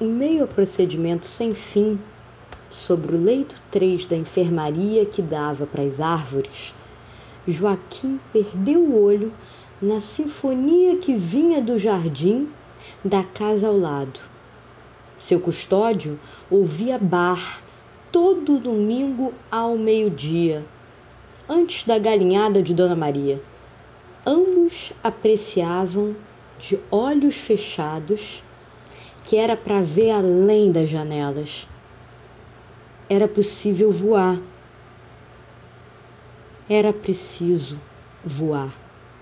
Em meio a procedimento sem fim, sobre o leito 3 da enfermaria que dava para as árvores, Joaquim perdeu o olho na sinfonia que vinha do jardim da casa ao lado. Seu custódio ouvia bar todo domingo ao meio-dia, antes da galinhada de Dona Maria. Ambos apreciavam de olhos fechados que era para ver além das janelas. Era possível voar. Era preciso voar.